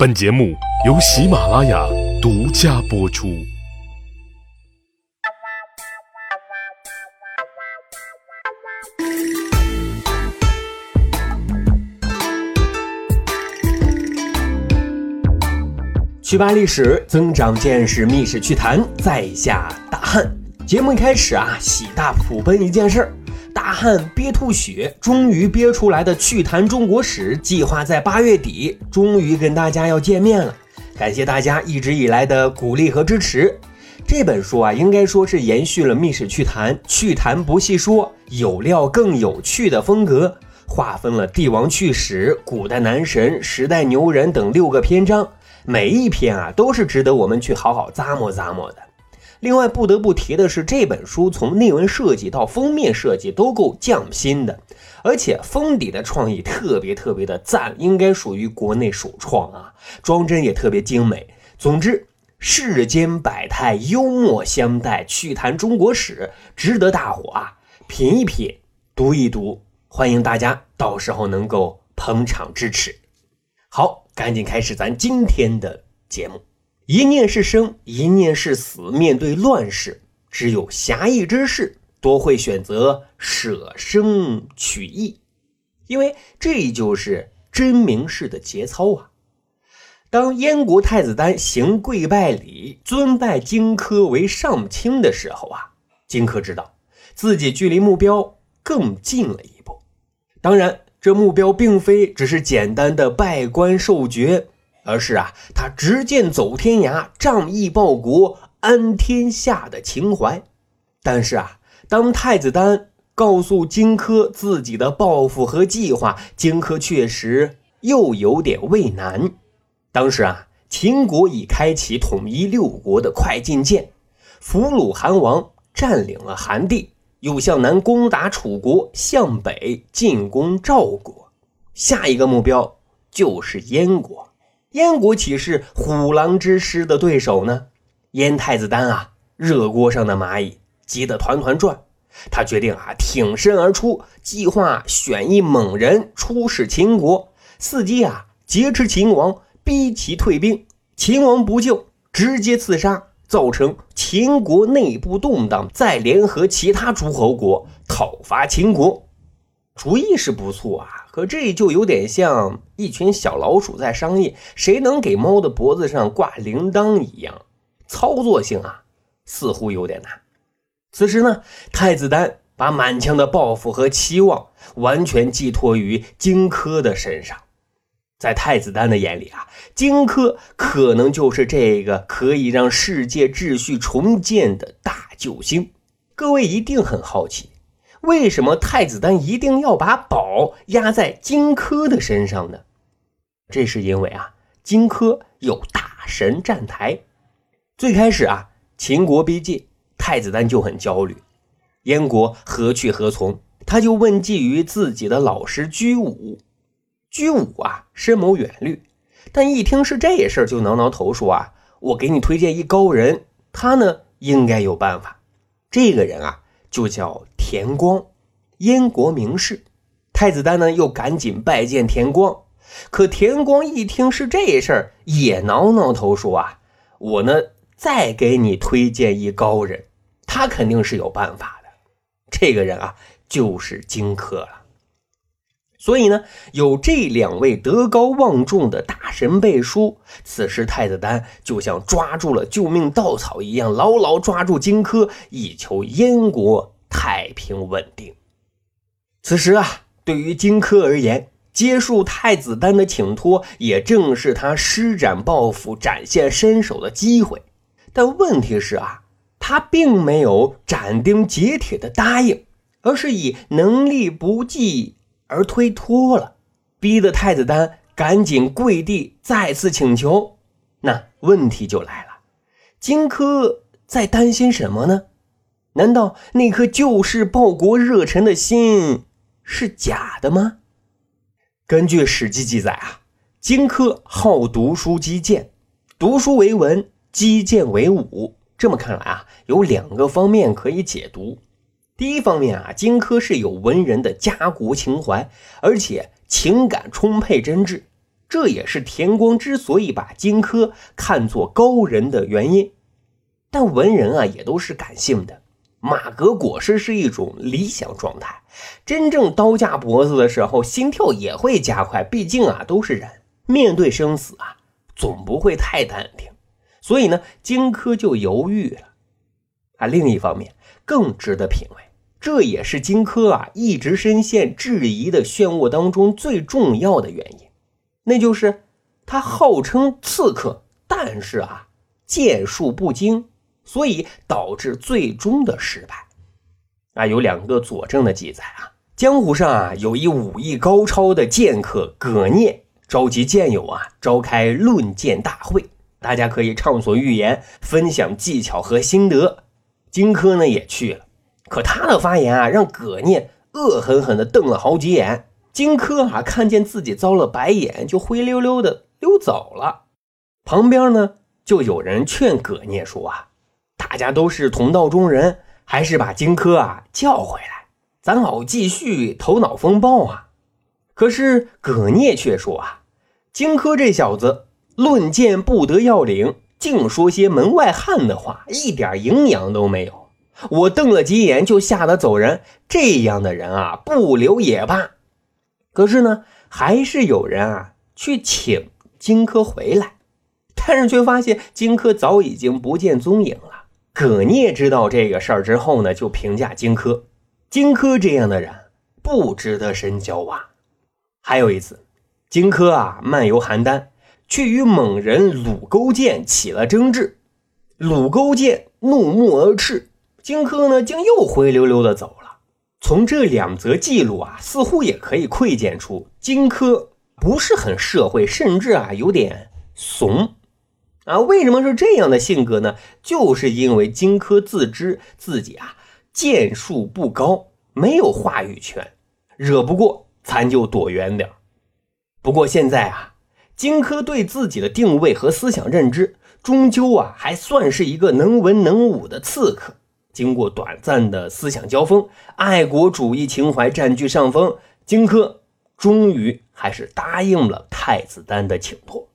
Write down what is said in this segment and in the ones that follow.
本节目由喜马拉雅独家播出。趣吧历史，增长见识，密史趣谈，在下大汉。节目一开始啊，喜大普奔一件事儿。大汉憋吐血，终于憋出来的趣谈中国史计划在八月底终于跟大家要见面了。感谢大家一直以来的鼓励和支持。这本书啊，应该说是延续了密史趣谈、趣谈不细说、有料更有趣的风格，划分了帝王趣史、古代男神、时代牛人等六个篇章。每一篇啊，都是值得我们去好好咂摸咂摸的。另外，不得不提的是，这本书从内文设计到封面设计都够匠心的，而且封底的创意特别特别的赞，应该属于国内首创啊！装帧也特别精美。总之，世间百态，幽默相待，趣谈中国史，值得大伙啊品一品，读一读。欢迎大家到时候能够捧场支持。好。赶紧开始咱今天的节目。一念是生，一念是死。面对乱世，只有侠义之士多会选择舍生取义，因为这就是真名士的节操啊。当燕国太子丹行跪拜礼，尊拜荆轲为上卿的时候啊，荆轲知道自己距离目标更近了一步。当然。这目标并非只是简单的拜官受爵，而是啊，他执剑走天涯、仗义报国、安天下的情怀。但是啊，当太子丹告诉荆轲自己的抱负和计划，荆轲确实又有点畏难。当时啊，秦国已开启统一六国的快进键，俘虏韩王，占领了韩地。又向南攻打楚国，向北进攻赵国，下一个目标就是燕国。燕国岂是虎狼之师的对手呢？燕太子丹啊，热锅上的蚂蚁，急得团团转。他决定啊，挺身而出，计划选一猛人出使秦国，伺机啊劫持秦王，逼其退兵。秦王不救，直接刺杀。造成秦国内部动荡，再联合其他诸侯国讨伐秦国，主意是不错啊，可这就有点像一群小老鼠在商议谁能给猫的脖子上挂铃铛一样，操作性啊似乎有点难。此时呢，太子丹把满腔的抱负和期望完全寄托于荆轲的身上。在太子丹的眼里啊，荆轲可能就是这个可以让世界秩序重建的大救星。各位一定很好奇，为什么太子丹一定要把宝压在荆轲的身上呢？这是因为啊，荆轲有大神站台。最开始啊，秦国逼近，太子丹就很焦虑，燕国何去何从？他就问计于自己的老师居武。居武啊，深谋远虑，但一听是这事儿，就挠挠头说：“啊，我给你推荐一高人，他呢应该有办法。这个人啊，就叫田光，燕国名士。太子丹呢又赶紧拜见田光，可田光一听是这事儿，也挠挠头说：啊，我呢再给你推荐一高人，他肯定是有办法的。这个人啊，就是荆轲了。”所以呢，有这两位德高望重的大神背书，此时太子丹就像抓住了救命稻草一样，牢牢抓住荆轲，以求燕国太平稳定。此时啊，对于荆轲而言，接受太子丹的请托，也正是他施展抱负、展现身手的机会。但问题是啊，他并没有斩钉截铁的答应，而是以能力不济。而推脱了，逼得太子丹赶紧跪地再次请求。那问题就来了，荆轲在担心什么呢？难道那颗救世报国热忱的心是假的吗？根据《史记》记载啊，荆轲好读书击剑，读书为文，击剑为武。这么看来啊，有两个方面可以解读。第一方面啊，荆轲是有文人的家国情怀，而且情感充沛真挚，这也是田光之所以把荆轲看作高人的原因。但文人啊，也都是感性的。马革裹尸是一种理想状态，真正刀架脖子的时候，心跳也会加快。毕竟啊，都是人，面对生死啊，总不会太淡定。所以呢，荆轲就犹豫了。啊，另一方面更值得品味，这也是荆轲啊一直深陷质疑的漩涡当中最重要的原因，那就是他号称刺客，但是啊，剑术不精。所以导致最终的失败，啊，有两个佐证的记载啊。江湖上啊有一武艺高超的剑客葛聂，召集剑友啊召开论剑大会，大家可以畅所欲言，分享技巧和心得。荆轲呢也去了，可他的发言啊让葛聂恶狠狠地瞪了好几眼。荆轲啊看见自己遭了白眼，就灰溜溜的溜走了。旁边呢就有人劝葛聂说啊。大家都是同道中人，还是把荆轲啊叫回来，咱好继续头脑风暴啊！可是葛聂却说啊，荆轲这小子论剑不得要领，净说些门外汉的话，一点营养都没有。我瞪了几眼就吓得走人，这样的人啊不留也罢。可是呢，还是有人啊去请荆轲回来，但是却发现荆轲早已经不见踪影了。葛聂知道这个事儿之后呢，就评价荆轲：荆轲这样的人不值得深交啊。还有一次，荆轲啊漫游邯郸，却与猛人鲁勾践起了争执。鲁勾践怒目而斥，荆轲呢竟又灰溜溜的走了。从这两则记录啊，似乎也可以窥见出荆轲不是很社会，甚至啊有点怂。啊，为什么是这样的性格呢？就是因为荆轲自知自己啊剑术不高，没有话语权，惹不过咱就躲远点不过现在啊，荆轲对自己的定位和思想认知，终究啊还算是一个能文能武的刺客。经过短暂的思想交锋，爱国主义情怀占据上风，荆轲终于还是答应了太子丹的请托。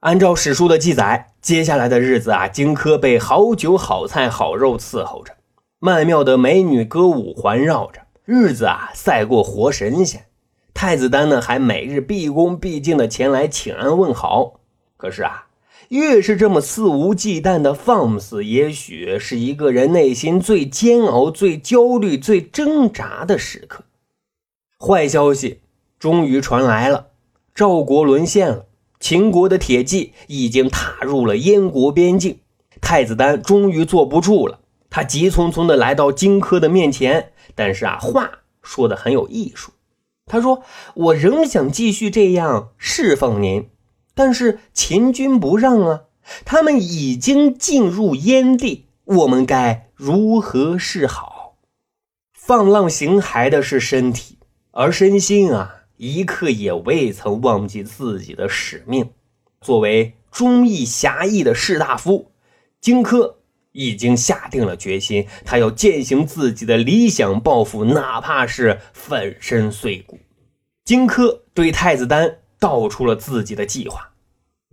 按照史书的记载，接下来的日子啊，荆轲被好酒好菜好肉伺候着，曼妙的美女歌舞环绕着，日子啊赛过活神仙。太子丹呢，还每日毕恭毕敬的前来请安问好。可是啊，越是这么肆无忌惮的放肆，也许是一个人内心最煎熬、最焦虑、最挣扎的时刻。坏消息终于传来了，赵国沦陷了。秦国的铁骑已经踏入了燕国边境，太子丹终于坐不住了，他急匆匆地来到荆轲的面前，但是啊，话说的很有艺术。他说：“我仍想继续这样侍奉您，但是秦军不让啊，他们已经进入燕地，我们该如何是好？放浪形骸的是身体，而身心啊。”一刻也未曾忘记自己的使命。作为忠义侠义的士大夫，荆轲已经下定了决心，他要践行自己的理想抱负，哪怕是粉身碎骨。荆轲对太子丹道出了自己的计划，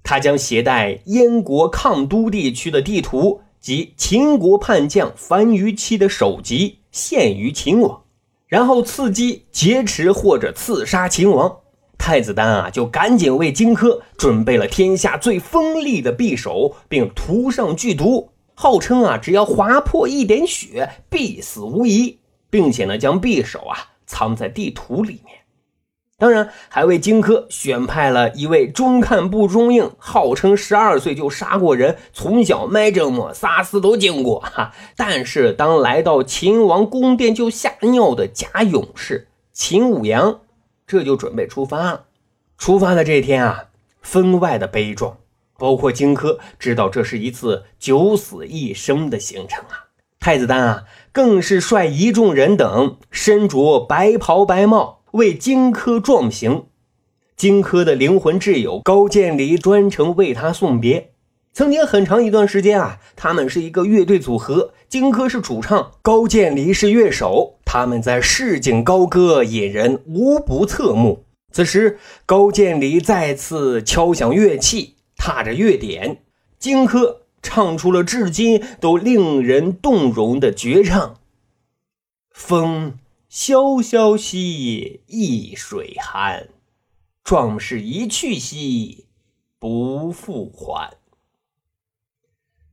他将携带燕国抗都地区的地图及秦国叛将樊於期的首级献于秦王。然后刺机劫持或者刺杀秦王，太子丹啊就赶紧为荆轲准备了天下最锋利的匕首，并涂上剧毒，号称啊只要划破一点血，必死无疑，并且呢将匕首啊藏在地图里面。当然，还为荆轲选派了一位中看不中用，号称十二岁就杀过人，从小卖这么撒死都经过哈。但是当来到秦王宫殿就吓尿的假勇士秦舞阳，这就准备出发了。出发的这天啊，分外的悲壮，包括荆轲知道这是一次九死一生的行程啊。太子丹啊，更是率一众人等身着白袍白帽。为荆轲壮行，荆轲的灵魂挚友高渐离专程为他送别。曾经很长一段时间啊，他们是一个乐队组合，荆轲是主唱，高渐离是乐手，他们在市井高歌，引人无不侧目。此时，高渐离再次敲响乐器，踏着乐点，荆轲唱出了至今都令人动容的绝唱：“风萧萧兮易水寒，壮士一去兮不复还。”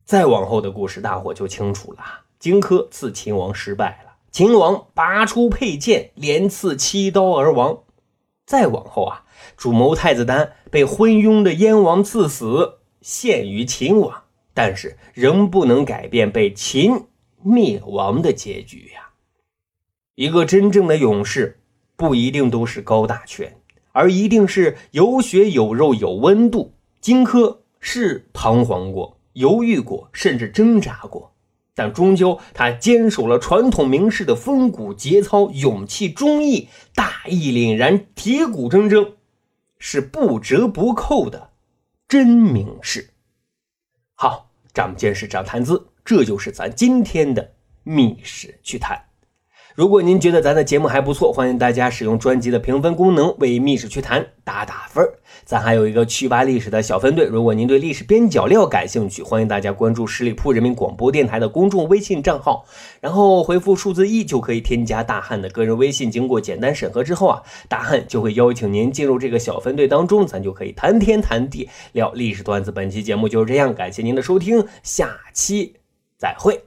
再往后的故事，大伙就清楚了。荆轲刺秦王失败了，秦王拔出佩剑，连刺七刀而亡。再往后啊，主谋太子丹被昏庸的燕王赐死，献于秦王，但是仍不能改变被秦灭亡的结局呀。一个真正的勇士，不一定都是高大全，而一定是有血有肉有温度。荆轲是彷徨过、犹豫过，甚至挣扎过。但终究，他坚守了传统名士的风骨节操、勇气、忠义、大义凛然、铁骨铮铮，是不折不扣的真名士。好，长见识，长谈资，这就是咱今天的密室趣谈。如果您觉得咱的节目还不错，欢迎大家使用专辑的评分功能为《密室趣谈》打打分咱还有一个趣吧历史的小分队，如果您对历史边角料感兴趣，欢迎大家关注十里铺人民广播电台的公众微信账号，然后回复数字一就可以添加大汉的个人微信。经过简单审核之后啊，大汉就会邀请您进入这个小分队当中，咱就可以谈天谈地聊历史段子。本期节目就是这样，感谢您的收听，下期再会。